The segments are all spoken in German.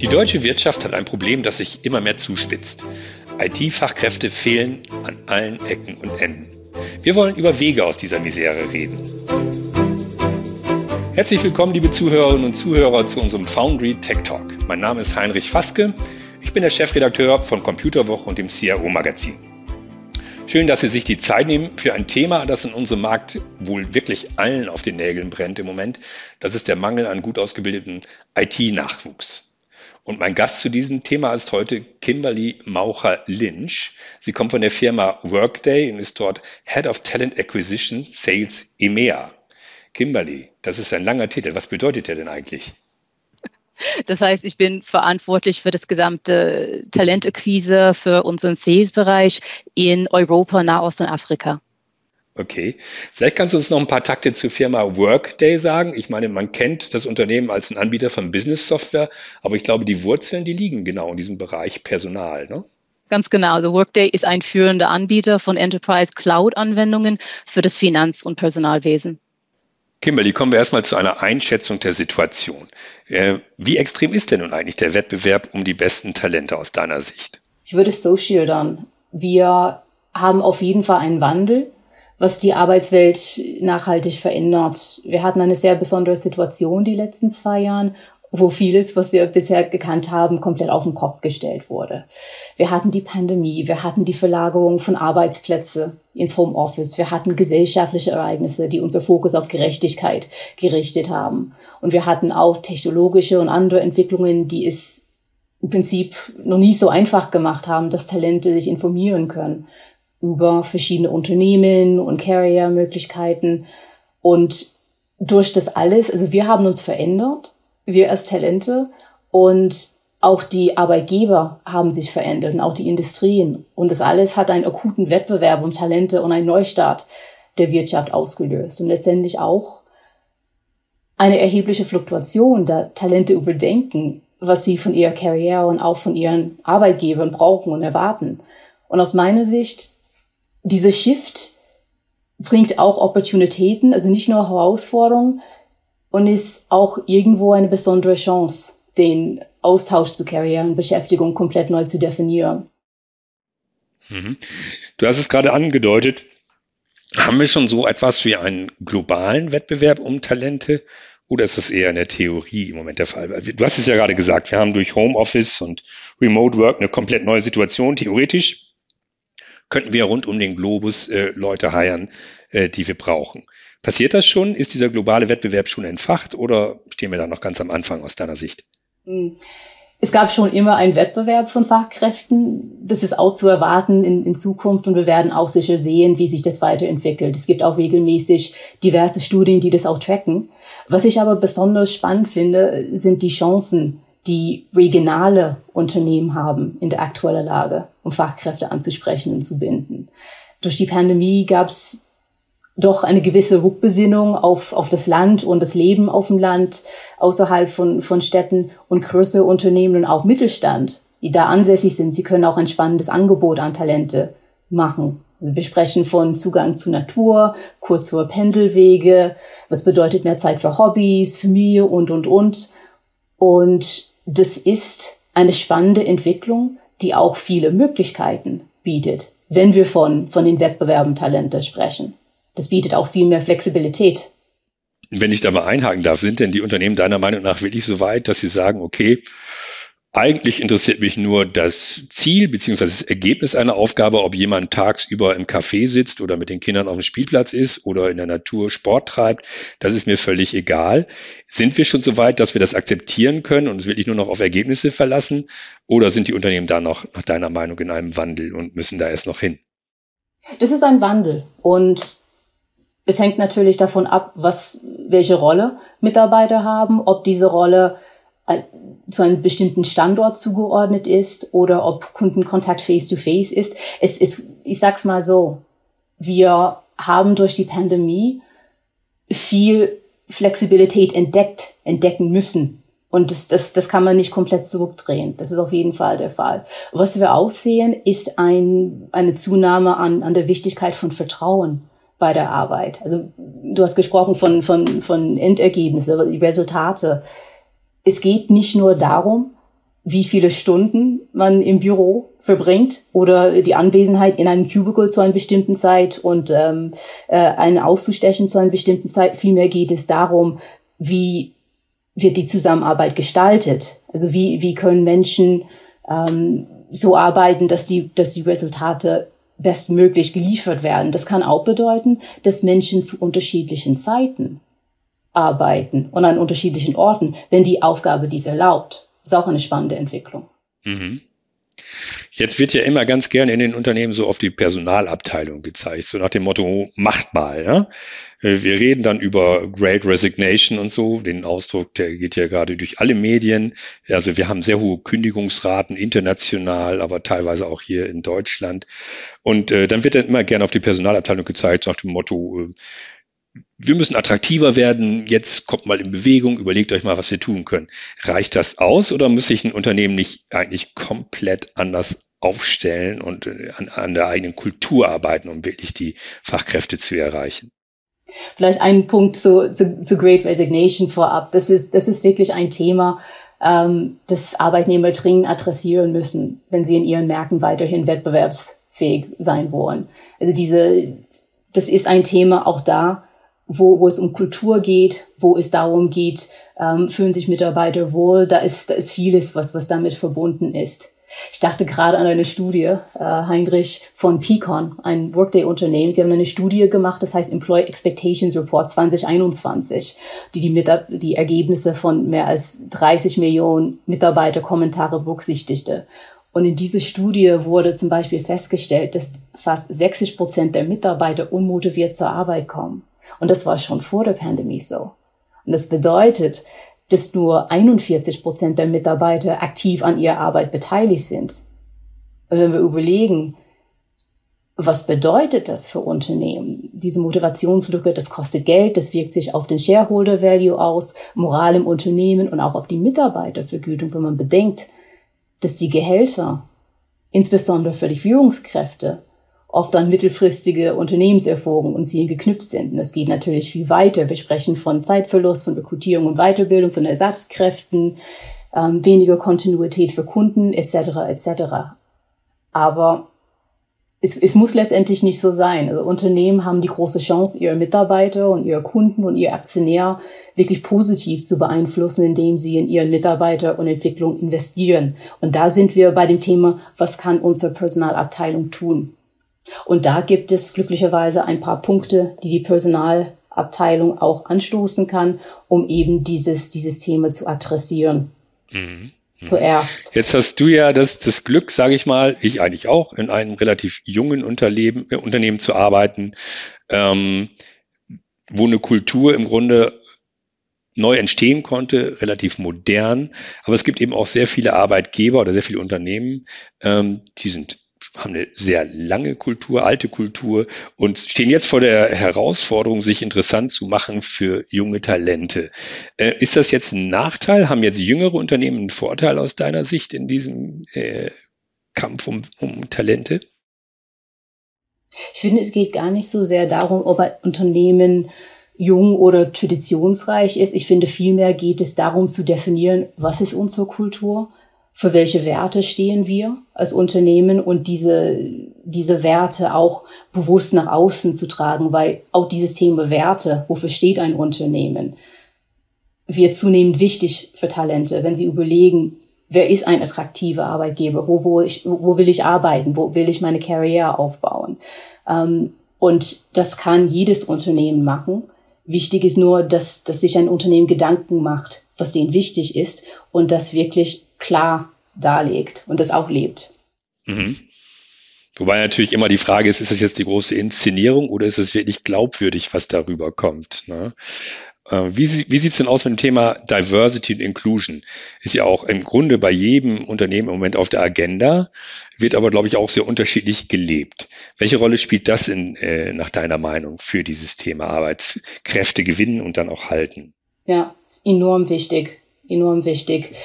Die deutsche Wirtschaft hat ein Problem, das sich immer mehr zuspitzt. IT-Fachkräfte fehlen an allen Ecken und Enden. Wir wollen über Wege aus dieser Misere reden. Herzlich willkommen, liebe Zuhörerinnen und Zuhörer, zu unserem Foundry Tech Talk. Mein Name ist Heinrich Faske. Ich bin der Chefredakteur von Computerwoche und dem CRO Magazin. Schön, dass Sie sich die Zeit nehmen für ein Thema, das in unserem Markt wohl wirklich allen auf den Nägeln brennt im Moment. Das ist der Mangel an gut ausgebildeten IT-Nachwuchs. Und mein Gast zu diesem Thema ist heute Kimberly Maucher-Lynch. Sie kommt von der Firma Workday und ist dort Head of Talent Acquisition Sales EMEA. Kimberly, das ist ein langer Titel. Was bedeutet der denn eigentlich? Das heißt, ich bin verantwortlich für das gesamte Talentakquise für unseren Sales-Bereich in Europa, Nahost und Afrika. Okay. Vielleicht kannst du uns noch ein paar Takte zur Firma Workday sagen. Ich meine, man kennt das Unternehmen als ein Anbieter von Business Software, aber ich glaube, die Wurzeln, die liegen genau in diesem Bereich Personal, ne? Ganz genau. Also Workday ist ein führender Anbieter von Enterprise Cloud Anwendungen für das Finanz- und Personalwesen. Kimberly, kommen wir erstmal zu einer Einschätzung der Situation. Äh, wie extrem ist denn nun eigentlich der Wettbewerb um die besten Talente aus deiner Sicht? Ich würde es so schildern. Wir haben auf jeden Fall einen Wandel was die Arbeitswelt nachhaltig verändert. Wir hatten eine sehr besondere Situation die letzten zwei Jahren, wo vieles, was wir bisher gekannt haben, komplett auf den Kopf gestellt wurde. Wir hatten die Pandemie, wir hatten die Verlagerung von Arbeitsplätze ins Homeoffice, wir hatten gesellschaftliche Ereignisse, die unser Fokus auf Gerechtigkeit gerichtet haben. Und wir hatten auch technologische und andere Entwicklungen, die es im Prinzip noch nie so einfach gemacht haben, dass Talente sich informieren können über verschiedene Unternehmen und Carrier-Möglichkeiten. Und durch das alles, also wir haben uns verändert, wir als Talente und auch die Arbeitgeber haben sich verändert und auch die Industrien. Und das alles hat einen akuten Wettbewerb um Talente und einen Neustart der Wirtschaft ausgelöst und letztendlich auch eine erhebliche Fluktuation, da Talente überdenken, was sie von ihrer Karriere und auch von ihren Arbeitgebern brauchen und erwarten. Und aus meiner Sicht diese Shift bringt auch Opportunitäten, also nicht nur Herausforderungen und ist auch irgendwo eine besondere Chance, den Austausch zu Karrierenbeschäftigung komplett neu zu definieren. Mhm. Du hast es gerade angedeutet. Haben wir schon so etwas wie einen globalen Wettbewerb um Talente oder ist das eher in der Theorie im Moment der Fall? Du hast es ja gerade gesagt, wir haben durch Homeoffice und Remote Work eine komplett neue Situation. Theoretisch könnten wir rund um den Globus äh, Leute heiern, äh, die wir brauchen. Passiert das schon? Ist dieser globale Wettbewerb schon entfacht oder stehen wir da noch ganz am Anfang aus deiner Sicht? Hm. Es gab schon immer einen Wettbewerb von Fachkräften. Das ist auch zu erwarten in, in Zukunft und wir werden auch sicher sehen, wie sich das weiterentwickelt. Es gibt auch regelmäßig diverse Studien, die das auch tracken. Was ich aber besonders spannend finde, sind die Chancen, die regionale Unternehmen haben in der aktuellen Lage, um Fachkräfte anzusprechen und zu binden. Durch die Pandemie gab es doch eine gewisse Rückbesinnung auf, auf das Land und das Leben auf dem Land, außerhalb von, von Städten und größere Unternehmen und auch Mittelstand, die da ansässig sind. Sie können auch ein spannendes Angebot an Talente machen. Wir sprechen von Zugang zu Natur, kürzere Pendelwege, was bedeutet mehr Zeit für Hobbys, Familie und, und, und. Und das ist eine spannende Entwicklung, die auch viele Möglichkeiten bietet, wenn wir von, von den Wettbewerben Talente sprechen. Das bietet auch viel mehr Flexibilität. Wenn ich da mal einhaken darf, sind denn die Unternehmen deiner Meinung nach wirklich so weit, dass sie sagen, okay, eigentlich interessiert mich nur das Ziel bzw. das Ergebnis einer Aufgabe, ob jemand tagsüber im Café sitzt oder mit den Kindern auf dem Spielplatz ist oder in der Natur Sport treibt. Das ist mir völlig egal. Sind wir schon so weit, dass wir das akzeptieren können und uns wirklich nur noch auf Ergebnisse verlassen? Oder sind die Unternehmen da noch nach deiner Meinung in einem Wandel und müssen da erst noch hin? Das ist ein Wandel und es hängt natürlich davon ab, was, welche Rolle Mitarbeiter haben, ob diese Rolle zu einem bestimmten Standort zugeordnet ist oder ob Kundenkontakt face-to-face -face ist. Es ist, ich sag's mal so, wir haben durch die Pandemie viel Flexibilität entdeckt, entdecken müssen. Und das, das, das kann man nicht komplett zurückdrehen. Das ist auf jeden Fall der Fall. Was wir auch sehen, ist ein, eine Zunahme an, an der Wichtigkeit von Vertrauen bei der Arbeit. Also du hast gesprochen von, von, von Endergebnissen, Resultate es geht nicht nur darum, wie viele Stunden man im Büro verbringt oder die Anwesenheit in einem Cubicle zu einer bestimmten Zeit und ähm, äh, einen auszustechen zu einer bestimmten Zeit. Vielmehr geht es darum, wie wird die Zusammenarbeit gestaltet. Also wie, wie können Menschen ähm, so arbeiten, dass die, dass die Resultate bestmöglich geliefert werden. Das kann auch bedeuten, dass Menschen zu unterschiedlichen Zeiten arbeiten und an unterschiedlichen Orten, wenn die Aufgabe dies erlaubt. Ist auch eine spannende Entwicklung. Mhm. Jetzt wird ja immer ganz gerne in den Unternehmen so auf die Personalabteilung gezeigt, so nach dem Motto, macht mal. Ja? Äh, wir reden dann über Great Resignation und so, den Ausdruck, der geht ja gerade durch alle Medien. Also wir haben sehr hohe Kündigungsraten international, aber teilweise auch hier in Deutschland. Und äh, dann wird dann immer gerne auf die Personalabteilung gezeigt, nach dem Motto, äh, wir müssen attraktiver werden, jetzt kommt mal in Bewegung, überlegt euch mal, was wir tun können. Reicht das aus oder muss sich ein Unternehmen nicht eigentlich komplett anders aufstellen und äh, an, an der eigenen Kultur arbeiten, um wirklich die Fachkräfte zu erreichen? Vielleicht ein Punkt zu, zu, zu Great Resignation vorab. Das ist, das ist wirklich ein Thema, ähm, das Arbeitnehmer dringend adressieren müssen, wenn sie in ihren Märkten weiterhin wettbewerbsfähig sein wollen. Also diese, das ist ein Thema auch da, wo, wo es um Kultur geht, wo es darum geht, ähm, fühlen sich Mitarbeiter wohl, da ist, da ist vieles, was, was damit verbunden ist. Ich dachte gerade an eine Studie, äh, Heinrich, von Picon, ein Workday-Unternehmen. Sie haben eine Studie gemacht, das heißt Employee Expectations Report 2021, die die, Mitab die Ergebnisse von mehr als 30 Millionen Mitarbeiterkommentare berücksichtigte. Und in dieser Studie wurde zum Beispiel festgestellt, dass fast 60 Prozent der Mitarbeiter unmotiviert zur Arbeit kommen. Und das war schon vor der Pandemie so. Und das bedeutet, dass nur 41 Prozent der Mitarbeiter aktiv an ihrer Arbeit beteiligt sind. Und wenn wir überlegen, was bedeutet das für Unternehmen? Diese Motivationslücke, das kostet Geld, das wirkt sich auf den Shareholder Value aus, Moral im Unternehmen und auch auf die Mitarbeitervergütung, wenn man bedenkt, dass die Gehälter, insbesondere für die Führungskräfte, oft an mittelfristige Unternehmenserfolgen und Zielen geknüpft sind. Und das geht natürlich viel weiter. Wir sprechen von Zeitverlust, von Rekrutierung und Weiterbildung, von Ersatzkräften, ähm, weniger Kontinuität für Kunden etc. etc. Aber es, es muss letztendlich nicht so sein. Also Unternehmen haben die große Chance, ihre Mitarbeiter und ihre Kunden und ihr Aktionär wirklich positiv zu beeinflussen, indem sie in ihren Mitarbeiter und Entwicklung investieren. Und da sind wir bei dem Thema, was kann unsere Personalabteilung tun? Und da gibt es glücklicherweise ein paar Punkte, die die Personalabteilung auch anstoßen kann, um eben dieses, dieses Thema zu adressieren. Mhm. Zuerst. Jetzt hast du ja das, das Glück, sage ich mal, ich eigentlich auch, in einem relativ jungen Unternehmen, äh, Unternehmen zu arbeiten, ähm, wo eine Kultur im Grunde neu entstehen konnte, relativ modern. Aber es gibt eben auch sehr viele Arbeitgeber oder sehr viele Unternehmen, ähm, die sind haben eine sehr lange Kultur, alte Kultur und stehen jetzt vor der Herausforderung, sich interessant zu machen für junge Talente. Äh, ist das jetzt ein Nachteil? Haben jetzt jüngere Unternehmen einen Vorteil aus deiner Sicht in diesem äh, Kampf um, um Talente? Ich finde, es geht gar nicht so sehr darum, ob ein Unternehmen jung oder traditionsreich ist. Ich finde, vielmehr geht es darum zu definieren, was ist unsere Kultur für welche Werte stehen wir als Unternehmen und diese, diese Werte auch bewusst nach außen zu tragen, weil auch dieses Thema Werte, wofür steht ein Unternehmen, wird zunehmend wichtig für Talente, wenn sie überlegen, wer ist ein attraktiver Arbeitgeber, wo, wo, ich, wo will ich arbeiten, wo will ich meine Karriere aufbauen. Ähm, und das kann jedes Unternehmen machen. Wichtig ist nur, dass, dass sich ein Unternehmen Gedanken macht, was denen wichtig ist und das wirklich klar darlegt und das auch lebt. Mhm. Wobei natürlich immer die Frage ist, ist das jetzt die große Inszenierung oder ist es wirklich glaubwürdig, was darüber kommt? Ne? Äh, wie, wie sieht es denn aus mit dem Thema Diversity und Inclusion? Ist ja auch im Grunde bei jedem Unternehmen im Moment auf der Agenda, wird aber, glaube ich, auch sehr unterschiedlich gelebt. Welche Rolle spielt das in, äh, nach deiner Meinung für dieses Thema Arbeitskräfte gewinnen und dann auch halten? Ja, enorm wichtig, enorm wichtig.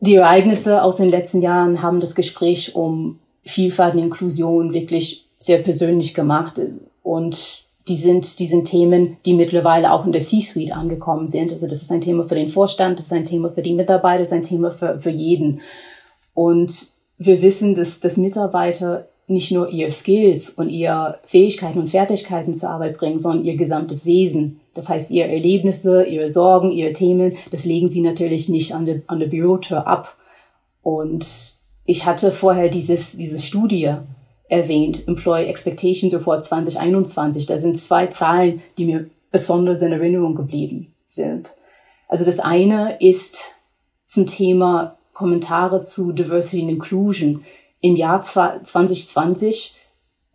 Die Ereignisse aus den letzten Jahren haben das Gespräch um Vielfalt und Inklusion wirklich sehr persönlich gemacht. Und die sind, die sind Themen, die mittlerweile auch in der C-Suite angekommen sind. Also das ist ein Thema für den Vorstand, das ist ein Thema für die Mitarbeiter, das ist ein Thema für, für jeden. Und wir wissen, dass, dass Mitarbeiter nicht nur ihr Skills und ihr Fähigkeiten und Fertigkeiten zur Arbeit bringen, sondern ihr gesamtes Wesen. Das heißt, ihre Erlebnisse, ihre Sorgen, ihre Themen, das legen sie natürlich nicht an der, an der Bürotür ab. Und ich hatte vorher dieses, diese Studie erwähnt, Employee Expectations Report 2021. Da sind zwei Zahlen, die mir besonders in Erinnerung geblieben sind. Also das eine ist zum Thema Kommentare zu Diversity and Inclusion. Im Jahr 2020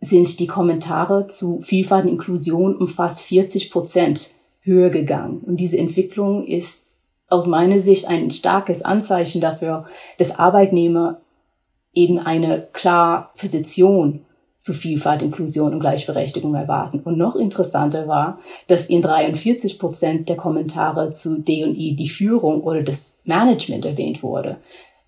sind die Kommentare zu Vielfalt und Inklusion um fast 40 Prozent höher gegangen. Und diese Entwicklung ist aus meiner Sicht ein starkes Anzeichen dafür, dass Arbeitnehmer eben eine klar Position zu Vielfalt, Inklusion und Gleichberechtigung erwarten. Und noch interessanter war, dass in 43 Prozent der Kommentare zu D&I die Führung oder das Management erwähnt wurde,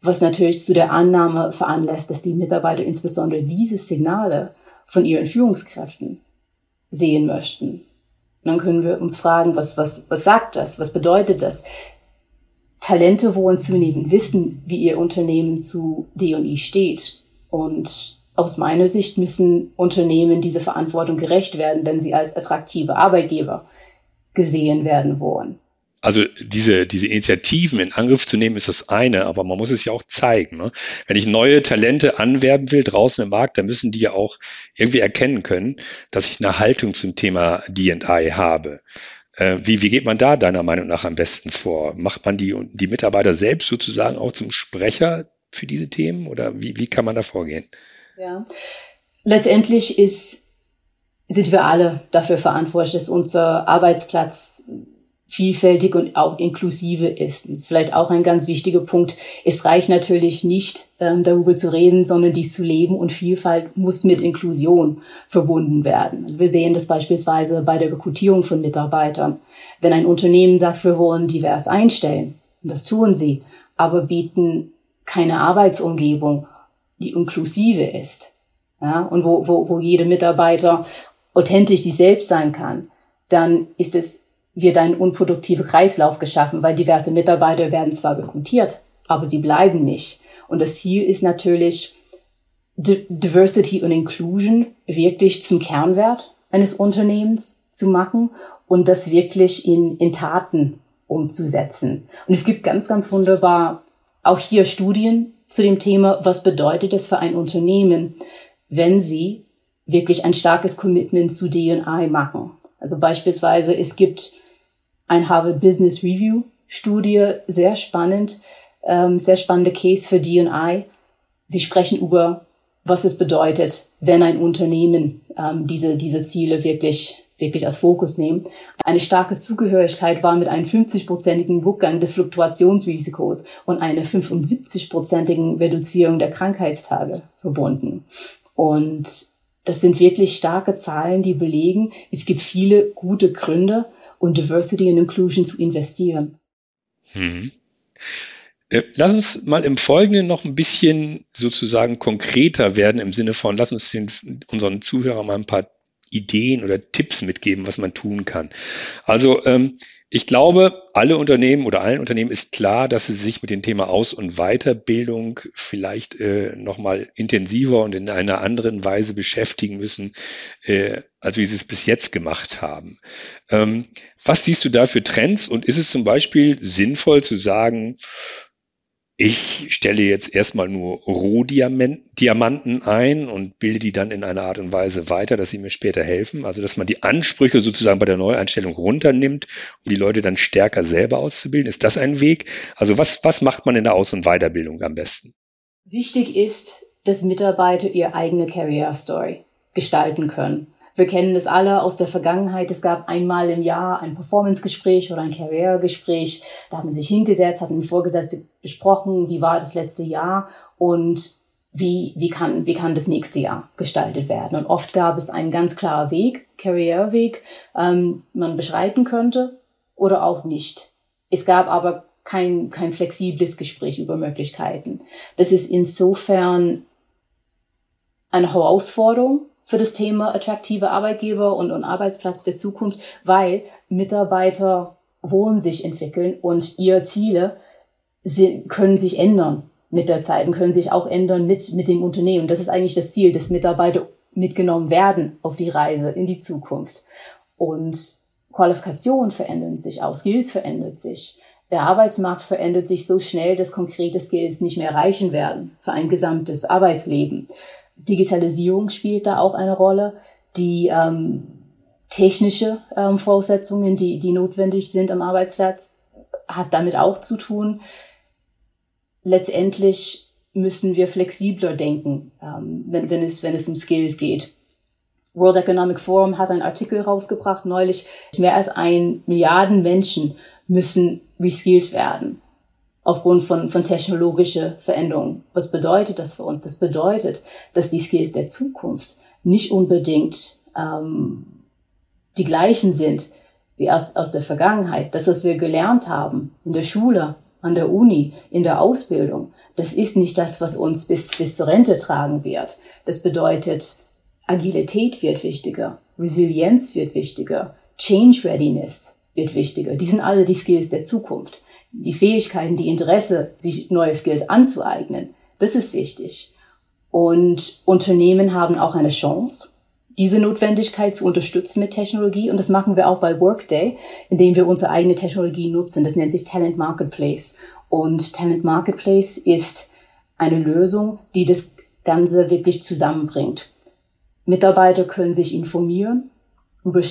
was natürlich zu der Annahme veranlasst, dass die Mitarbeiter insbesondere diese Signale von ihren Führungskräften sehen möchten. Und dann können wir uns fragen, was, was, was sagt das? Was bedeutet das? Talente wollen zunehmend wissen, wie ihr Unternehmen zu D&I steht. Und aus meiner Sicht müssen Unternehmen diese Verantwortung gerecht werden, wenn sie als attraktive Arbeitgeber gesehen werden wollen. Also diese, diese Initiativen in Angriff zu nehmen, ist das eine, aber man muss es ja auch zeigen. Ne? Wenn ich neue Talente anwerben will draußen im Markt, dann müssen die ja auch irgendwie erkennen können, dass ich eine Haltung zum Thema DI habe. Äh, wie, wie geht man da deiner Meinung nach am besten vor? Macht man die, die Mitarbeiter selbst sozusagen auch zum Sprecher für diese Themen oder wie, wie kann man da vorgehen? Ja, letztendlich ist, sind wir alle dafür verantwortlich, dass unser Arbeitsplatz vielfältig und auch inklusive ist. Das ist vielleicht auch ein ganz wichtiger Punkt. Es reicht natürlich nicht, ähm, darüber zu reden, sondern dies zu leben und Vielfalt muss mit Inklusion verbunden werden. Also wir sehen das beispielsweise bei der Rekrutierung von Mitarbeitern. Wenn ein Unternehmen sagt, wir wollen divers einstellen, und das tun sie, aber bieten keine Arbeitsumgebung, die inklusive ist, ja, und wo, wo, wo jede Mitarbeiter authentisch sich selbst sein kann, dann ist es wird ein unproduktiver Kreislauf geschaffen, weil diverse Mitarbeiter werden zwar rekrutiert, aber sie bleiben nicht. Und das Ziel ist natürlich, Diversity und Inclusion wirklich zum Kernwert eines Unternehmens zu machen und das wirklich in, in Taten umzusetzen. Und es gibt ganz, ganz wunderbar auch hier Studien zu dem Thema, was bedeutet es für ein Unternehmen, wenn sie wirklich ein starkes Commitment zu D&I machen. Also beispielsweise, es gibt ein Harvard Business Review Studie, sehr spannend, ähm, sehr spannende Case für D&I. Sie sprechen über, was es bedeutet, wenn ein Unternehmen ähm, diese, diese Ziele wirklich wirklich als Fokus nehmen. Eine starke Zugehörigkeit war mit einem 50-prozentigen Rückgang des Fluktuationsrisikos und einer 75-prozentigen Reduzierung der Krankheitstage verbunden. Und das sind wirklich starke Zahlen, die belegen, es gibt viele gute Gründe, und Diversity and Inclusion zu investieren. Hm. Lass uns mal im Folgenden noch ein bisschen sozusagen konkreter werden im Sinne von, lass uns den, unseren Zuhörern mal ein paar Ideen oder Tipps mitgeben, was man tun kann. Also ähm, ich glaube, alle Unternehmen oder allen Unternehmen ist klar, dass sie sich mit dem Thema Aus- und Weiterbildung vielleicht äh, nochmal intensiver und in einer anderen Weise beschäftigen müssen, äh, als wie sie es bis jetzt gemacht haben. Ähm, was siehst du da für Trends und ist es zum Beispiel sinnvoll zu sagen, ich stelle jetzt erstmal nur Rohdiamanten ein und bilde die dann in einer Art und Weise weiter, dass sie mir später helfen. Also, dass man die Ansprüche sozusagen bei der Neueinstellung runternimmt, um die Leute dann stärker selber auszubilden. Ist das ein Weg? Also, was, was macht man in der Aus- und Weiterbildung am besten? Wichtig ist, dass Mitarbeiter ihre eigene Career Story gestalten können. Wir kennen das alle aus der Vergangenheit. Es gab einmal im Jahr ein Performance-Gespräch oder ein Career-Gespräch. Da hat man sich hingesetzt, hat mit Vorgesetzten besprochen, wie war das letzte Jahr und wie, wie, kann, wie kann das nächste Jahr gestaltet werden. Und oft gab es einen ganz klaren Weg, Career-Weg, ähm, man beschreiten könnte oder auch nicht. Es gab aber kein, kein flexibles Gespräch über Möglichkeiten. Das ist insofern eine Herausforderung, für das Thema attraktive Arbeitgeber und, und Arbeitsplatz der Zukunft, weil Mitarbeiter wollen sich entwickeln und ihre Ziele sind, können sich ändern mit der Zeit und können sich auch ändern mit, mit dem Unternehmen. Das ist eigentlich das Ziel, dass Mitarbeiter mitgenommen werden auf die Reise in die Zukunft. Und Qualifikationen verändern sich auch, Skills verändert sich. Der Arbeitsmarkt verändert sich so schnell, dass konkrete Skills nicht mehr reichen werden für ein gesamtes Arbeitsleben. Digitalisierung spielt da auch eine Rolle. Die ähm, technische ähm, Voraussetzungen, die, die notwendig sind am Arbeitsplatz, hat damit auch zu tun. Letztendlich müssen wir flexibler denken, ähm, wenn, wenn, es, wenn es um Skills geht. World Economic Forum hat einen Artikel rausgebracht neulich. Mehr als ein Milliarden Menschen müssen reskilled werden aufgrund von, von technologischer Veränderungen. Was bedeutet das für uns? Das bedeutet, dass die Skills der Zukunft nicht unbedingt ähm, die gleichen sind wie aus, aus der Vergangenheit. Das, was wir gelernt haben in der Schule, an der Uni, in der Ausbildung, das ist nicht das, was uns bis, bis zur Rente tragen wird. Das bedeutet, Agilität wird wichtiger, Resilienz wird wichtiger, Change Readiness wird wichtiger. Die sind alle die Skills der Zukunft die Fähigkeiten, die Interesse, sich neue Skills anzueignen, das ist wichtig. Und Unternehmen haben auch eine Chance, diese Notwendigkeit zu unterstützen mit Technologie. Und das machen wir auch bei Workday, indem wir unsere eigene Technologie nutzen. Das nennt sich Talent Marketplace. Und Talent Marketplace ist eine Lösung, die das Ganze wirklich zusammenbringt. Mitarbeiter können sich informieren über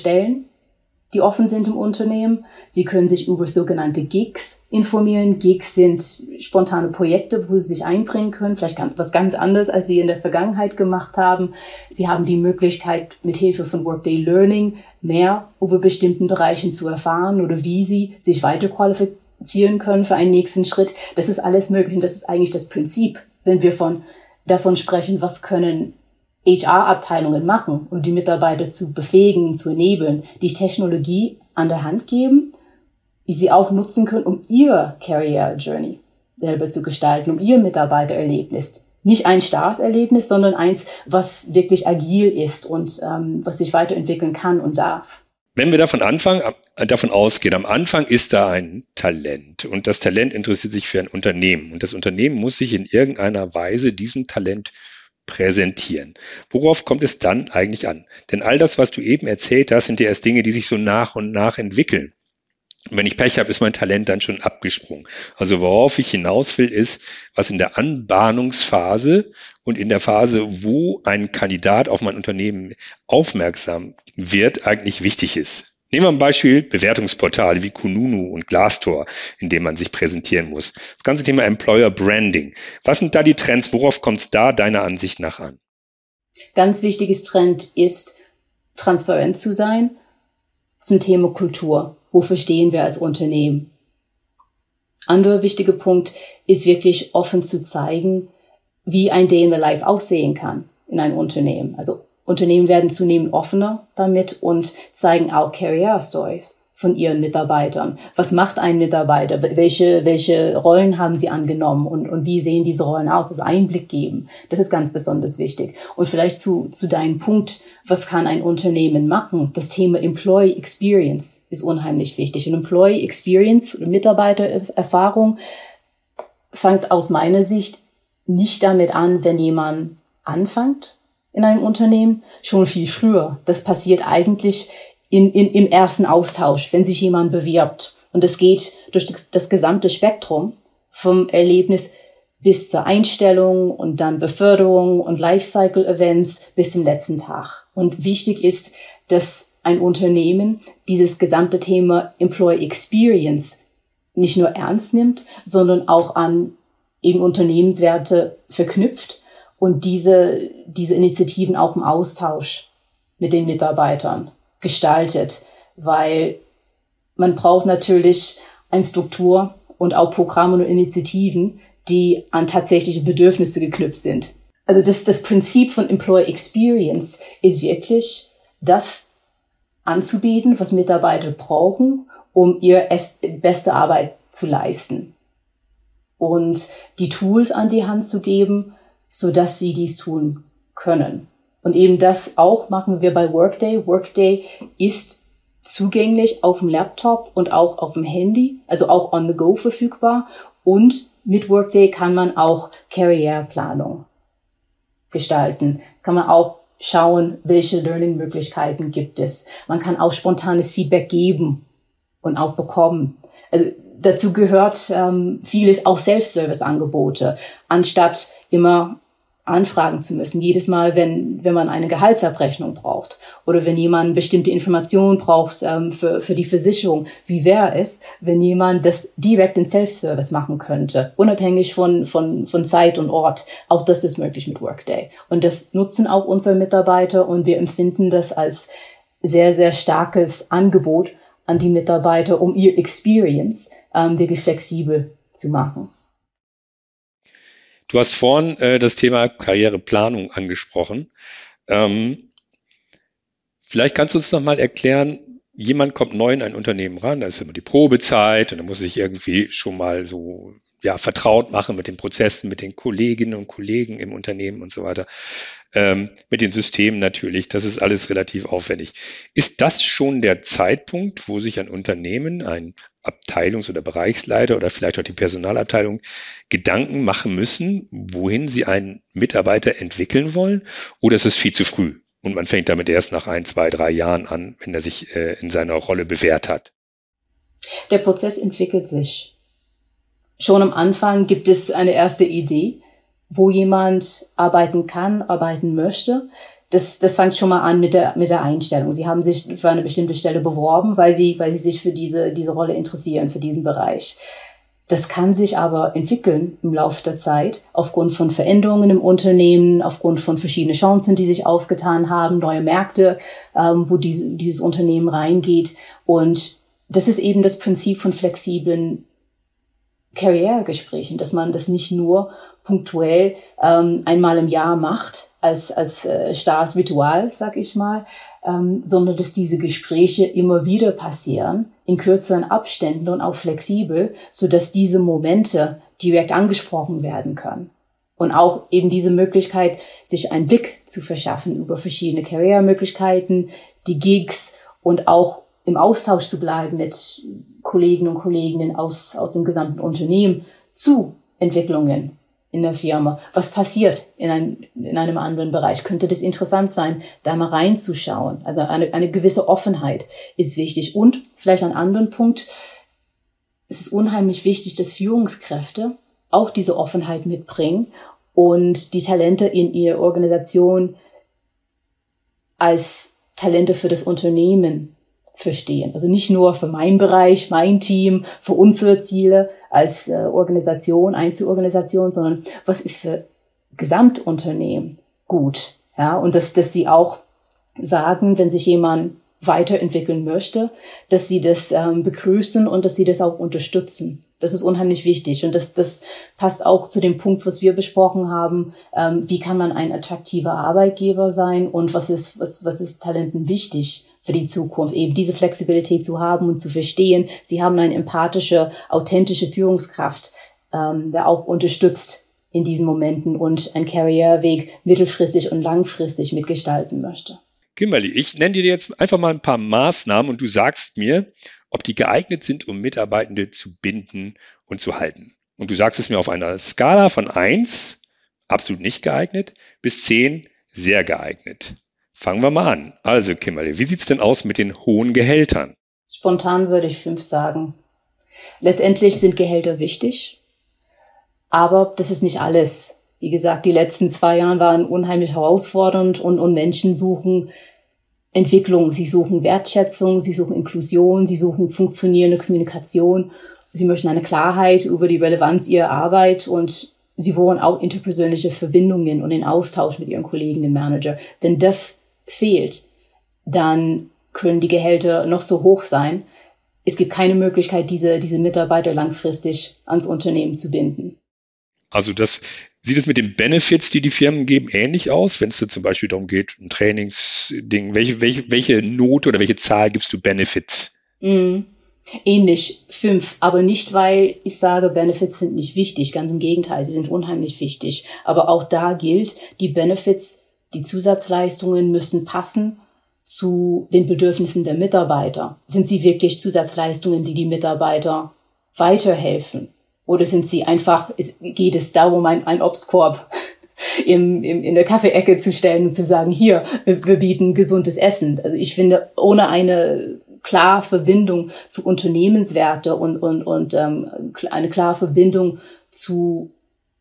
die offen sind im Unternehmen. Sie können sich über sogenannte Gigs informieren. Gigs sind spontane Projekte, wo sie sich einbringen können, vielleicht was ganz anderes, als sie in der Vergangenheit gemacht haben. Sie haben die Möglichkeit, mit Hilfe von Workday Learning mehr über bestimmten Bereichen zu erfahren oder wie sie sich weiter qualifizieren können für einen nächsten Schritt. Das ist alles möglich und das ist eigentlich das Prinzip, wenn wir von davon sprechen, was können HR-Abteilungen machen, um die Mitarbeiter zu befähigen, zu enablen, die Technologie an der Hand geben, die sie auch nutzen können, um ihr Career Journey selber zu gestalten, um ihr Mitarbeitererlebnis. Nicht ein Starserlebnis, sondern eins, was wirklich agil ist und ähm, was sich weiterentwickeln kann und darf. Wenn wir davon anfangen, äh, davon ausgehen, am Anfang ist da ein Talent und das Talent interessiert sich für ein Unternehmen und das Unternehmen muss sich in irgendeiner Weise diesem Talent präsentieren. Worauf kommt es dann eigentlich an? Denn all das, was du eben erzählt hast, sind ja erst Dinge, die sich so nach und nach entwickeln. Und wenn ich Pech habe, ist mein Talent dann schon abgesprungen. Also worauf ich hinaus will, ist, was in der Anbahnungsphase und in der Phase, wo ein Kandidat auf mein Unternehmen aufmerksam wird, eigentlich wichtig ist. Nehmen wir ein Beispiel Bewertungsportale wie Kununu und Glassdoor, in dem man sich präsentieren muss. Das ganze Thema Employer Branding. Was sind da die Trends? Worauf kommt es da deiner Ansicht nach an? Ganz wichtiges Trend ist, transparent zu sein zum Thema Kultur. Wofür stehen wir als Unternehmen? Anderer wichtiger Punkt ist wirklich offen zu zeigen, wie ein Day in the Life aussehen kann in einem Unternehmen. Also Unternehmen werden zunehmend offener damit und zeigen auch Career Stories von ihren Mitarbeitern. Was macht ein Mitarbeiter? Welche, welche Rollen haben sie angenommen und, und wie sehen diese Rollen aus? Das Einblick geben. Das ist ganz besonders wichtig. Und vielleicht zu, zu deinem Punkt, was kann ein Unternehmen machen? Das Thema Employee Experience ist unheimlich wichtig. Und Employee Experience, Mitarbeitererfahrung, fängt aus meiner Sicht nicht damit an, wenn jemand anfängt, in einem Unternehmen schon viel früher. Das passiert eigentlich in, in, im ersten Austausch, wenn sich jemand bewirbt. Und es geht durch das, das gesamte Spektrum vom Erlebnis bis zur Einstellung und dann Beförderung und Lifecycle-Events bis zum letzten Tag. Und wichtig ist, dass ein Unternehmen dieses gesamte Thema Employee Experience nicht nur ernst nimmt, sondern auch an eben Unternehmenswerte verknüpft und diese, diese Initiativen auch im Austausch mit den Mitarbeitern gestaltet, weil man braucht natürlich eine Struktur und auch Programme und Initiativen, die an tatsächliche Bedürfnisse geknüpft sind. Also das, das Prinzip von Employee Experience ist wirklich, das anzubieten, was Mitarbeiter brauchen, um ihre beste Arbeit zu leisten. Und die Tools an die Hand zu geben, so dass sie dies tun können. Und eben das auch machen wir bei Workday. Workday ist zugänglich auf dem Laptop und auch auf dem Handy, also auch on the go verfügbar. Und mit Workday kann man auch Karriereplanung gestalten. Kann man auch schauen, welche Learning-Möglichkeiten gibt es. Man kann auch spontanes Feedback geben und auch bekommen. Also dazu gehört ähm, vieles auch Self-Service-Angebote, anstatt immer anfragen zu müssen. Jedes Mal, wenn, wenn man eine Gehaltsabrechnung braucht oder wenn jemand bestimmte Informationen braucht ähm, für, für die Versicherung. Wie wäre es, wenn jemand das direkt in Self-Service machen könnte, unabhängig von, von, von Zeit und Ort? Auch das ist möglich mit Workday. Und das nutzen auch unsere Mitarbeiter und wir empfinden das als sehr, sehr starkes Angebot an die Mitarbeiter, um ihr Experience ähm, wirklich flexibel zu machen. Du hast vorhin äh, das Thema Karriereplanung angesprochen. Ähm, vielleicht kannst du uns noch mal erklären, jemand kommt neu in ein Unternehmen ran, da ist immer die Probezeit und da muss sich irgendwie schon mal so ja, vertraut machen mit den Prozessen, mit den Kolleginnen und Kollegen im Unternehmen und so weiter, ähm, mit den Systemen natürlich. Das ist alles relativ aufwendig. Ist das schon der Zeitpunkt, wo sich ein Unternehmen, ein Abteilungs- oder Bereichsleiter oder vielleicht auch die Personalabteilung Gedanken machen müssen, wohin sie einen Mitarbeiter entwickeln wollen? Oder ist es viel zu früh? Und man fängt damit erst nach ein, zwei, drei Jahren an, wenn er sich äh, in seiner Rolle bewährt hat. Der Prozess entwickelt sich. Schon am Anfang gibt es eine erste Idee, wo jemand arbeiten kann, arbeiten möchte das, das fängt schon mal an mit der, mit der Einstellung. Sie haben sich für eine bestimmte Stelle beworben, weil sie, weil sie sich für diese, diese Rolle interessieren, für diesen Bereich. Das kann sich aber entwickeln im Laufe der Zeit aufgrund von Veränderungen im Unternehmen, aufgrund von verschiedenen Chancen, die sich aufgetan haben, neue Märkte, ähm, wo diese, dieses Unternehmen reingeht. Und das ist eben das Prinzip von flexiblen Karrieregesprächen, dass man das nicht nur punktuell ähm, einmal im Jahr macht, als, als äh, starres Ritual, sag ich mal, ähm, sondern dass diese Gespräche immer wieder passieren, in kürzeren Abständen und auch flexibel, so dass diese Momente direkt angesprochen werden können. Und auch eben diese Möglichkeit, sich einen Blick zu verschaffen über verschiedene Karrieremöglichkeiten, die Gigs und auch im Austausch zu bleiben mit Kollegen und Kolleginnen aus, aus dem gesamten Unternehmen zu Entwicklungen in der Firma? Was passiert in, ein, in einem anderen Bereich? Könnte das interessant sein, da mal reinzuschauen? Also eine, eine gewisse Offenheit ist wichtig. Und vielleicht ein anderen Punkt, es ist unheimlich wichtig, dass Führungskräfte auch diese Offenheit mitbringen und die Talente in ihrer Organisation als Talente für das Unternehmen verstehen. Also nicht nur für meinen Bereich, mein Team, für unsere Ziele als äh, Organisation, Einzelorganisation, sondern was ist für Gesamtunternehmen gut. Ja, und dass, dass sie auch sagen, wenn sich jemand weiterentwickeln möchte, dass sie das ähm, begrüßen und dass sie das auch unterstützen. Das ist unheimlich wichtig. Und das, das passt auch zu dem Punkt, was wir besprochen haben. Ähm, wie kann man ein attraktiver Arbeitgeber sein und was ist, was, was ist Talenten wichtig? Für die Zukunft, eben diese Flexibilität zu haben und zu verstehen. Sie haben eine empathische, authentische Führungskraft, ähm, der auch unterstützt in diesen Momenten und einen Karriereweg mittelfristig und langfristig mitgestalten möchte. Kimberly, ich nenne dir jetzt einfach mal ein paar Maßnahmen und du sagst mir, ob die geeignet sind, um Mitarbeitende zu binden und zu halten. Und du sagst es mir auf einer Skala von eins absolut nicht geeignet, bis zehn sehr geeignet. Fangen wir mal an. Also, Kimberly, wie sieht's denn aus mit den hohen Gehältern? Spontan würde ich fünf sagen. Letztendlich sind Gehälter wichtig, aber das ist nicht alles. Wie gesagt, die letzten zwei Jahre waren unheimlich herausfordernd und, und Menschen suchen Entwicklung, sie suchen Wertschätzung, sie suchen Inklusion, sie suchen funktionierende Kommunikation, sie möchten eine Klarheit über die Relevanz ihrer Arbeit und sie wollen auch interpersönliche Verbindungen und den Austausch mit ihren Kollegen, dem Manager. Wenn das fehlt, dann können die Gehälter noch so hoch sein. Es gibt keine Möglichkeit, diese, diese Mitarbeiter langfristig ans Unternehmen zu binden. Also das sieht es mit den Benefits, die die Firmen geben, ähnlich aus, wenn es da zum Beispiel darum geht, ein Trainingsding, welche, welche, welche Note oder welche Zahl gibst du Benefits? Mm, ähnlich, fünf, aber nicht, weil ich sage, Benefits sind nicht wichtig, ganz im Gegenteil, sie sind unheimlich wichtig. Aber auch da gilt, die Benefits Die Zusatzleistungen müssen passen zu den Bedürfnissen der Mitarbeiter. Sind sie wirklich Zusatzleistungen, die die Mitarbeiter weiterhelfen? Oder sind sie einfach, geht es darum, ein, ein Obstkorb im, im, in der Kaffeeecke zu stellen und zu sagen, hier, wir, wir bieten gesundes Essen. Also ich finde, ohne eine klare Verbindung zu Unternehmenswerte und, und, und ähm, eine klare Verbindung zu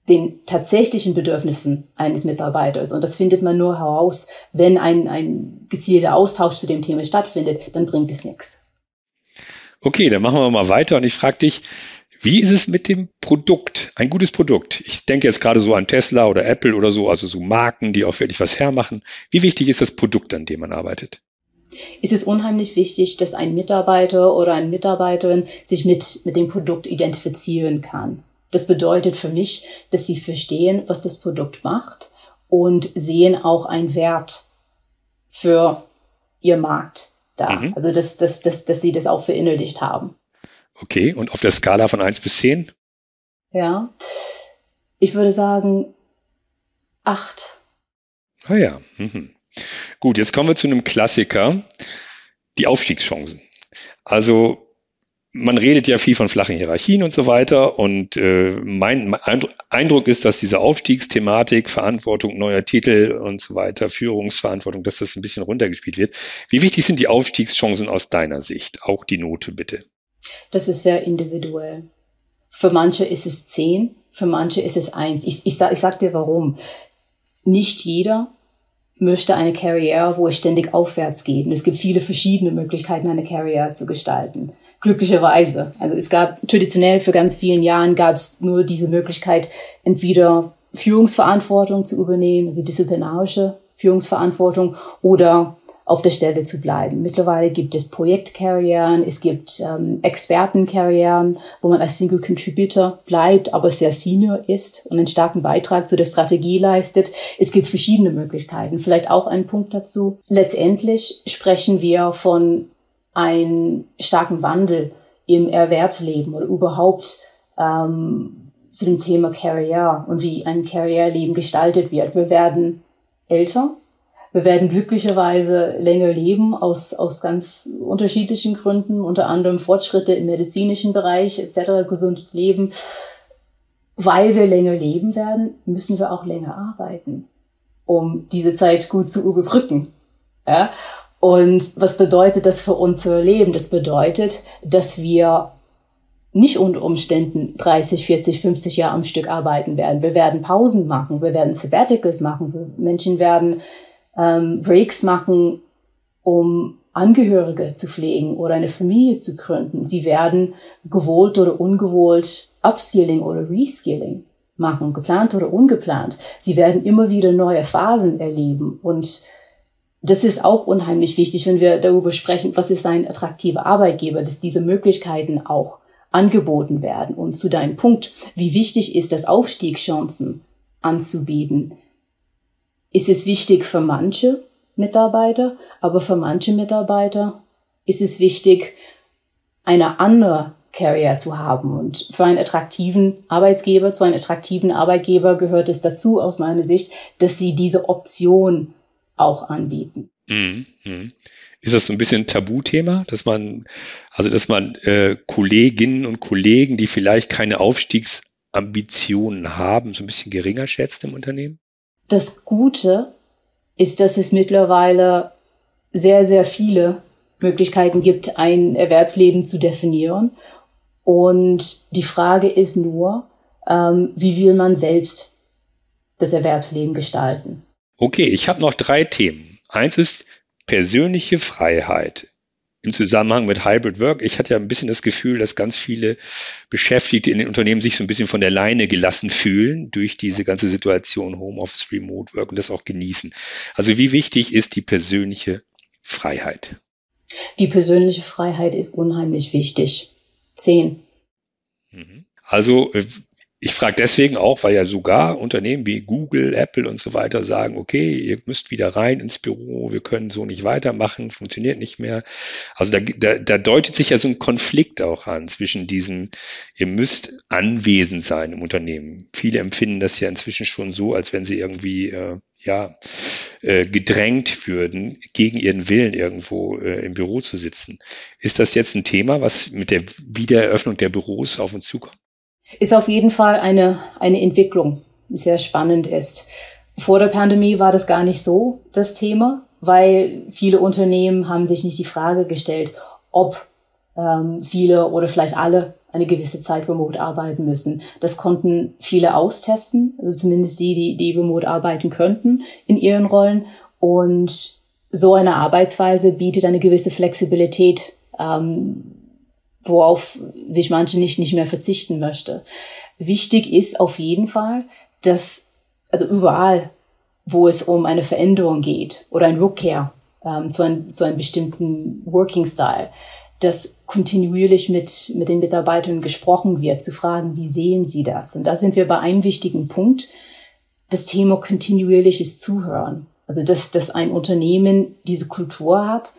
den tatsächlichen Bedürfnissen eines Mitarbeiters. Und das findet man nur heraus, wenn ein, ein gezielter Austausch zu dem Thema stattfindet, dann bringt es nichts. Okay, dann machen wir mal weiter und ich frage dich, wie ist es mit dem Produkt? Ein gutes Produkt. Ich denke jetzt gerade so an Tesla oder Apple oder so, also so Marken, die auch wirklich was hermachen. Wie wichtig ist das Produkt, an dem man arbeitet? Es ist unheimlich wichtig, dass ein Mitarbeiter oder eine Mitarbeiterin sich mit, mit dem Produkt identifizieren kann. Das bedeutet für mich, dass sie verstehen, was das Produkt macht und sehen auch einen Wert für ihr Markt da. Mhm. Also, dass, dass, dass, dass sie das auch verinnerlicht haben. Okay, und auf der Skala von 1 bis 10? Ja, ich würde sagen 8. Ah ja. Mhm. Gut, jetzt kommen wir zu einem Klassiker, die Aufstiegschancen. Also man redet ja viel von flachen Hierarchien und so weiter. Und äh, mein Eindruck ist, dass diese Aufstiegsthematik, Verantwortung neuer Titel und so weiter, Führungsverantwortung, dass das ein bisschen runtergespielt wird. Wie wichtig sind die Aufstiegschancen aus deiner Sicht? Auch die Note bitte. Das ist sehr individuell. Für manche ist es zehn, für manche ist es eins. Ich, ich, sag, ich sag dir warum. Nicht jeder möchte eine Karriere, wo es ständig aufwärts geht. Und es gibt viele verschiedene Möglichkeiten, eine Karriere zu gestalten. Glücklicherweise. Also es gab traditionell für ganz vielen Jahren gab es nur diese Möglichkeit, entweder Führungsverantwortung zu übernehmen, also disziplinarische Führungsverantwortung oder auf der Stelle zu bleiben. Mittlerweile gibt es Projektkarrieren, es gibt ähm, Expertenkarrieren, wo man als Single Contributor bleibt, aber sehr senior ist und einen starken Beitrag zu der Strategie leistet. Es gibt verschiedene Möglichkeiten. Vielleicht auch ein Punkt dazu. Letztendlich sprechen wir von einem starken Wandel im Erwerbsleben oder überhaupt ähm, zu dem Thema Karriere und wie ein Karriereleben gestaltet wird. Wir werden älter, wir werden glücklicherweise länger leben aus, aus ganz unterschiedlichen Gründen, unter anderem Fortschritte im medizinischen Bereich etc., gesundes Leben. Weil wir länger leben werden, müssen wir auch länger arbeiten, um diese Zeit gut zu überbrücken. Ja? Und was bedeutet das für unser Leben? Das bedeutet, dass wir nicht unter Umständen 30, 40, 50 Jahre am Stück arbeiten werden. Wir werden Pausen machen, wir werden Sabbaticals machen, Menschen werden ähm, Breaks machen, um Angehörige zu pflegen oder eine Familie zu gründen. Sie werden gewollt oder ungewollt Upskilling oder Reskilling machen, geplant oder ungeplant. Sie werden immer wieder neue Phasen erleben und das ist auch unheimlich wichtig, wenn wir darüber sprechen, was ist ein attraktiver Arbeitgeber, dass diese Möglichkeiten auch angeboten werden. Und zu deinem Punkt, wie wichtig ist es, Aufstiegschancen anzubieten, ist es wichtig für manche Mitarbeiter, aber für manche Mitarbeiter ist es wichtig, eine andere Carrier zu haben. Und für einen attraktiven Arbeitsgeber, zu einem attraktiven Arbeitgeber gehört es dazu, aus meiner Sicht, dass sie diese Option auch anbieten. Mhm. mhm. Ist das so ein bisschen ein Tabuthema, dass man, also dass man äh, Kolleginnen und Kollegen, die vielleicht keine Aufstiegsambitionen haben, so ein bisschen geringer schätzt im Unternehmen? Das Gute ist, dass es mittlerweile sehr, sehr viele Möglichkeiten gibt, ein Erwerbsleben zu definieren. Und die Frage ist nur, ähm, wie will man selbst das Erwerbsleben gestalten? Okay, ich habe noch drei Themen. Eins ist persönliche Freiheit im Zusammenhang mit Hybrid Work. Ich hatte ja ein bisschen das Gefühl, dass ganz viele Beschäftigte in den Unternehmen sich so ein bisschen von der Leine gelassen fühlen durch diese ganze Situation Homeoffice, Remote Work und das auch genießen. Also wie wichtig ist die persönliche Freiheit? Die persönliche Freiheit ist unheimlich wichtig. Zehn. Mhm. Also äh, ich frage deswegen auch, weil ja sogar Unternehmen wie Google, Apple und so weiter sagen, okay, ihr müsst wieder rein ins Büro, wir können so nicht weitermachen, funktioniert nicht mehr. Also da, da, da deutet sich ja so ein Konflikt auch an zwischen diesem, ihr müsst anwesend sein im Unternehmen. Viele empfinden das ja inzwischen schon so, als wenn sie irgendwie, äh, ja, äh, gedrängt würden, gegen ihren Willen irgendwo äh, im Büro zu sitzen. Ist das jetzt ein Thema, was mit der Wiedereröffnung der Büros auf uns zukommt? Ist auf jeden Fall eine, eine Entwicklung, die sehr spannend ist. Vor der Pandemie war das gar nicht so das Thema, weil viele Unternehmen haben sich nicht die Frage gestellt, ob ähm, viele oder vielleicht alle eine gewisse Zeit remote arbeiten müssen. Das konnten viele austesten, also zumindest die, die, die remote arbeiten könnten in ihren Rollen. Und so eine Arbeitsweise bietet eine gewisse Flexibilität, ähm, worauf sich manche nicht, nicht mehr verzichten möchte. Wichtig ist auf jeden Fall, dass, also überall, wo es um eine Veränderung geht oder ein Rückkehr ähm, zu, ein, zu einem bestimmten Working Style, dass kontinuierlich mit, mit den Mitarbeitern gesprochen wird, zu fragen, wie sehen sie das? Und da sind wir bei einem wichtigen Punkt, das Thema kontinuierliches Zuhören. Also, dass, dass ein Unternehmen diese Kultur hat,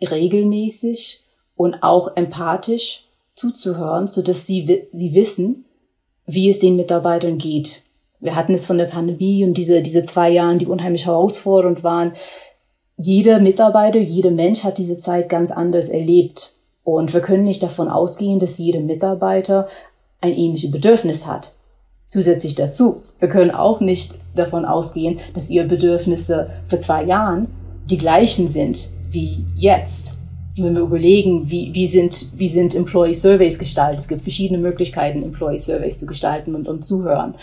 regelmäßig und auch empathisch zuzuhören, so dass sie, sie wissen, wie es den Mitarbeitern geht. Wir hatten es von der Pandemie und diese, diese zwei Jahren, die unheimlich herausfordernd waren. Jeder Mitarbeiter, jeder Mensch hat diese Zeit ganz anders erlebt. Und wir können nicht davon ausgehen, dass jeder Mitarbeiter ein ähnliches Bedürfnis hat. Zusätzlich dazu, wir können auch nicht davon ausgehen, dass ihre Bedürfnisse vor zwei Jahren die gleichen sind wie jetzt. Wenn wir überlegen, wie, wie, sind, wie sind Employee Surveys gestaltet, es gibt verschiedene Möglichkeiten, Employee Surveys zu gestalten und, und zuhören.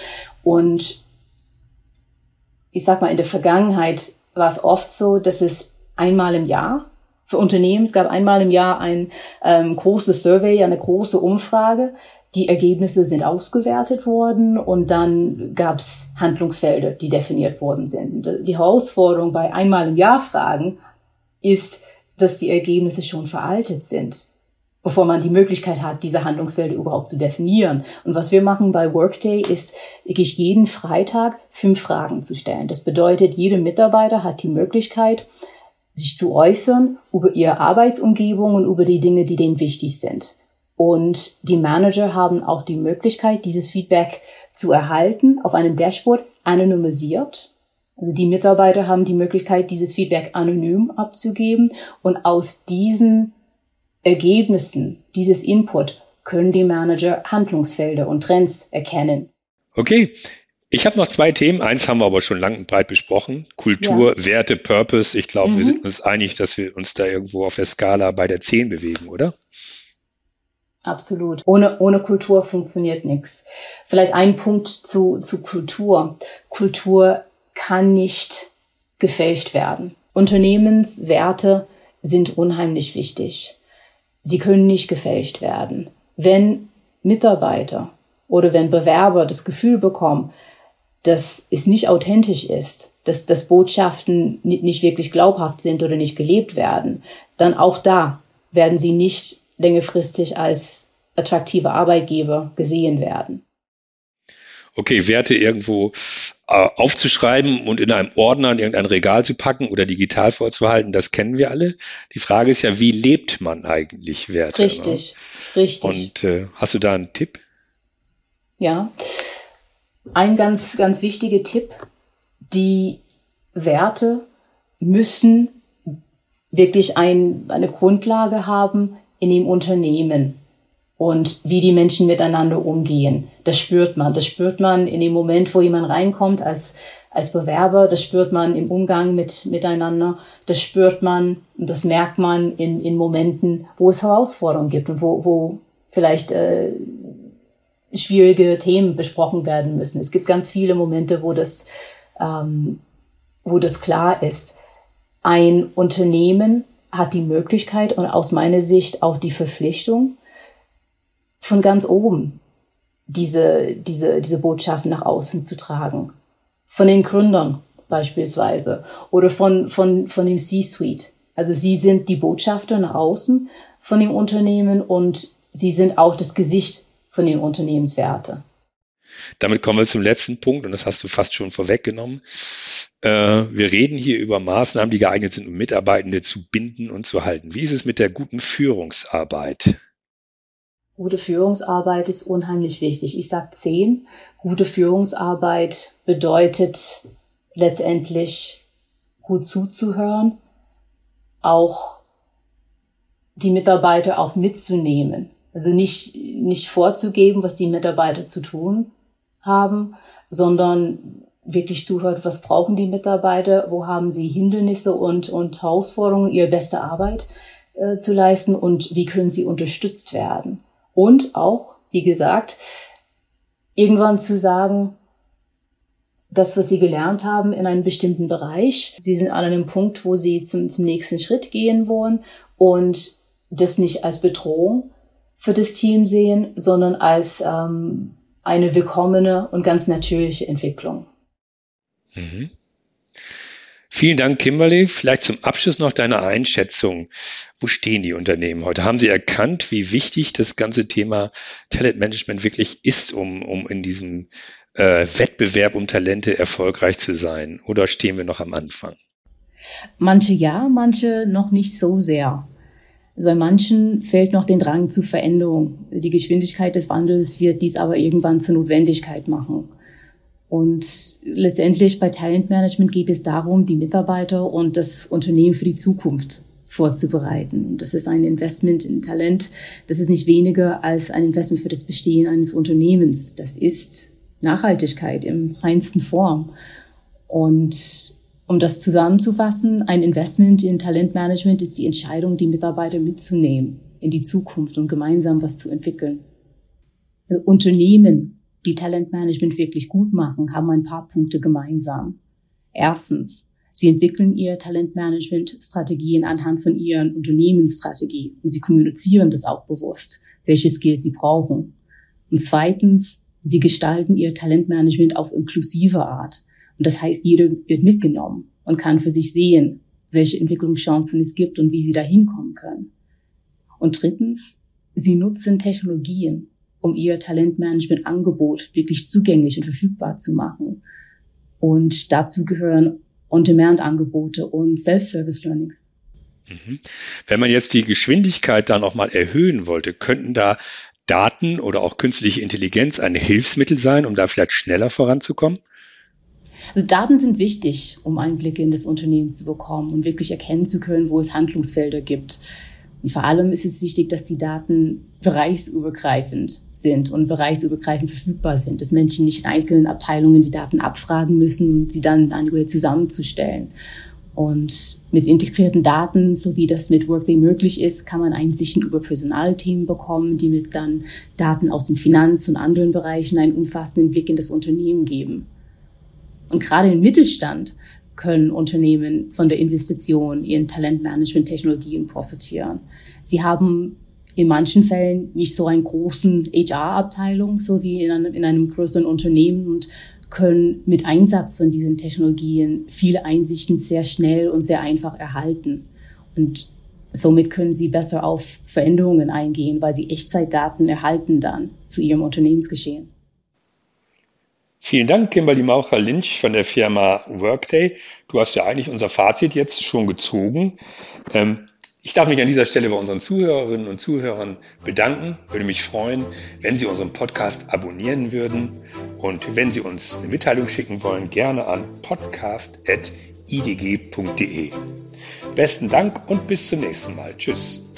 Und ich sag mal, in der Vergangenheit war es oft so, dass es einmal im Jahr für Unternehmen. Es gab einmal im Jahr ein ähm, großes Survey, eine große Umfrage. Die Ergebnisse sind ausgewertet worden und dann gab es Handlungsfelder, die definiert worden sind. Die Herausforderung bei einmal im Jahr Fragen ist, dass die Ergebnisse schon veraltet sind, bevor man die Möglichkeit hat, diese Handlungsfelder überhaupt zu definieren. Und was wir machen bei Workday ist, wirklich jeden Freitag fünf Fragen zu stellen. Das bedeutet, jeder Mitarbeiter hat die Möglichkeit, sich zu äußern über ihre Arbeitsumgebung und über die Dinge, die denen wichtig sind. Und die Manager haben auch die Möglichkeit, dieses Feedback zu erhalten auf einem Dashboard anonymisiert. Also die Mitarbeiter haben die Möglichkeit, dieses Feedback anonym abzugeben und aus diesen Ergebnissen, dieses Input, können die Manager Handlungsfelder und Trends erkennen. Okay, ich habe noch zwei Themen. Eins haben wir aber schon lang und breit besprochen. Kultur, ja. Werte, Purpose. Ich glaube, mhm. wir sind uns einig, dass wir uns da irgendwo auf der Skala bei der 10 bewegen, oder? Absolut. Ohne, ohne Kultur funktioniert nichts. Vielleicht ein Punkt zu, zu Kultur. Kultur kann nicht gefälscht werden. Unternehmenswerte sind unheimlich wichtig. Sie können nicht gefälscht werden. Wenn Mitarbeiter oder wenn Bewerber das Gefühl bekommen, dass es nicht authentisch ist, dass, dass Botschaften nicht wirklich glaubhaft sind oder nicht gelebt werden, dann auch da werden sie nicht längerfristig als attraktive Arbeitgeber gesehen werden. Okay, Werte irgendwo äh, aufzuschreiben und in einem Ordner in irgendein Regal zu packen oder digital vorzuhalten, das kennen wir alle. Die Frage ist ja, wie lebt man eigentlich Werte? Richtig, ne? richtig. Und äh, hast du da einen Tipp? Ja, ein ganz, ganz wichtiger Tipp, die Werte müssen wirklich ein, eine Grundlage haben in dem Unternehmen und wie die Menschen miteinander umgehen. Das spürt man. Das spürt man in dem Moment, wo jemand reinkommt als, als Bewerber. Das spürt man im Umgang mit, miteinander. Das spürt man und das merkt man in, in Momenten, wo es Herausforderungen gibt und wo, wo vielleicht äh, schwierige Themen besprochen werden müssen. Es gibt ganz viele Momente, wo das, ähm, wo das klar ist. Ein Unternehmen hat die Möglichkeit und aus meiner Sicht auch die Verpflichtung, von ganz oben diese, diese, diese Botschaften nach außen zu tragen. Von den Gründern beispielsweise oder von, von, von dem C-Suite. Also sie sind die Botschafter nach außen von dem Unternehmen und sie sind auch das Gesicht von den Unternehmenswerten. Damit kommen wir zum letzten Punkt und das hast du fast schon vorweggenommen. Äh, wir reden hier über Maßnahmen, die geeignet sind, um Mitarbeitende zu binden und zu halten. Wie ist es mit der guten Führungsarbeit? Gute Führungsarbeit ist unheimlich wichtig. Ich sage zehn. Gute Führungsarbeit bedeutet letztendlich gut zuzuhören, auch die Mitarbeiter auch mitzunehmen. Also nicht, nicht vorzugeben, was die Mitarbeiter zu tun haben, sondern wirklich zuhört, was brauchen die Mitarbeiter, wo haben sie Hindernisse und, und Herausforderungen, ihre beste Arbeit äh, zu leisten und wie können sie unterstützt werden. Und auch, wie gesagt, irgendwann zu sagen, das, was sie gelernt haben in einem bestimmten Bereich, sie sind an einem Punkt, wo sie zum, zum nächsten Schritt gehen wollen und das nicht als Bedrohung für das Team sehen, sondern als ähm, eine willkommene und ganz natürliche Entwicklung. Mhm. Vielen Dank, Kimberly. Vielleicht zum Abschluss noch deine Einschätzung. Wo stehen die Unternehmen heute? Haben sie erkannt, wie wichtig das ganze Thema Talentmanagement wirklich ist, um, um in diesem äh, Wettbewerb um Talente erfolgreich zu sein? Oder stehen wir noch am Anfang? Manche ja, manche noch nicht so sehr. Also bei manchen fehlt noch den Drang zur Veränderung. Die Geschwindigkeit des Wandels wird dies aber irgendwann zur Notwendigkeit machen. Und letztendlich bei Talentmanagement geht es darum, die Mitarbeiter und das Unternehmen für die Zukunft vorzubereiten. Und das ist ein Investment in Talent. Das ist nicht weniger als ein Investment für das Bestehen eines Unternehmens. Das ist Nachhaltigkeit im reinsten Form. Und um das zusammenzufassen, ein Investment in Talentmanagement ist die Entscheidung, die Mitarbeiter mitzunehmen in die Zukunft und gemeinsam was zu entwickeln. Unternehmen die Talentmanagement wirklich gut machen, haben ein paar Punkte gemeinsam. Erstens, sie entwickeln ihre Talentmanagement-Strategien anhand von ihren Unternehmensstrategie und sie kommunizieren das auch bewusst, welche Skills sie brauchen. Und zweitens, sie gestalten ihr Talentmanagement auf inklusive Art. Und das heißt, jeder wird mitgenommen und kann für sich sehen, welche Entwicklungschancen es gibt und wie sie da hinkommen können. Und drittens, sie nutzen Technologien um ihr Talentmanagement-Angebot wirklich zugänglich und verfügbar zu machen. Und dazu gehören On-Demand-Angebote und Self-Service-Learnings. Mhm. Wenn man jetzt die Geschwindigkeit dann auch mal erhöhen wollte, könnten da Daten oder auch künstliche Intelligenz ein Hilfsmittel sein, um da vielleicht schneller voranzukommen? Also Daten sind wichtig, um Einblicke in das Unternehmen zu bekommen und wirklich erkennen zu können, wo es Handlungsfelder gibt. Und vor allem ist es wichtig, dass die Daten bereichsübergreifend sind und bereichsübergreifend verfügbar sind, dass Menschen nicht in einzelnen Abteilungen die Daten abfragen müssen, um sie dann manuell zusammenzustellen. Und mit integrierten Daten, so wie das mit Workday möglich ist, kann man Einsichten über Personalthemen bekommen, die mit dann Daten aus den Finanz- und anderen Bereichen einen umfassenden Blick in das Unternehmen geben. Und gerade im Mittelstand können Unternehmen von der Investition in Talentmanagement-Technologien profitieren. Sie haben in manchen Fällen nicht so einen großen HR-Abteilung, so wie in einem, in einem größeren Unternehmen und können mit Einsatz von diesen Technologien viele Einsichten sehr schnell und sehr einfach erhalten. Und somit können sie besser auf Veränderungen eingehen, weil sie Echtzeitdaten erhalten dann zu ihrem Unternehmensgeschehen. Vielen Dank, Kimberly Maucher-Lynch von der Firma Workday. Du hast ja eigentlich unser Fazit jetzt schon gezogen. Ähm, ich darf mich an dieser Stelle bei unseren Zuhörerinnen und Zuhörern bedanken. Würde mich freuen, wenn Sie unseren Podcast abonnieren würden. Und wenn Sie uns eine Mitteilung schicken wollen, gerne an podcast.idg.de. Besten Dank und bis zum nächsten Mal. Tschüss.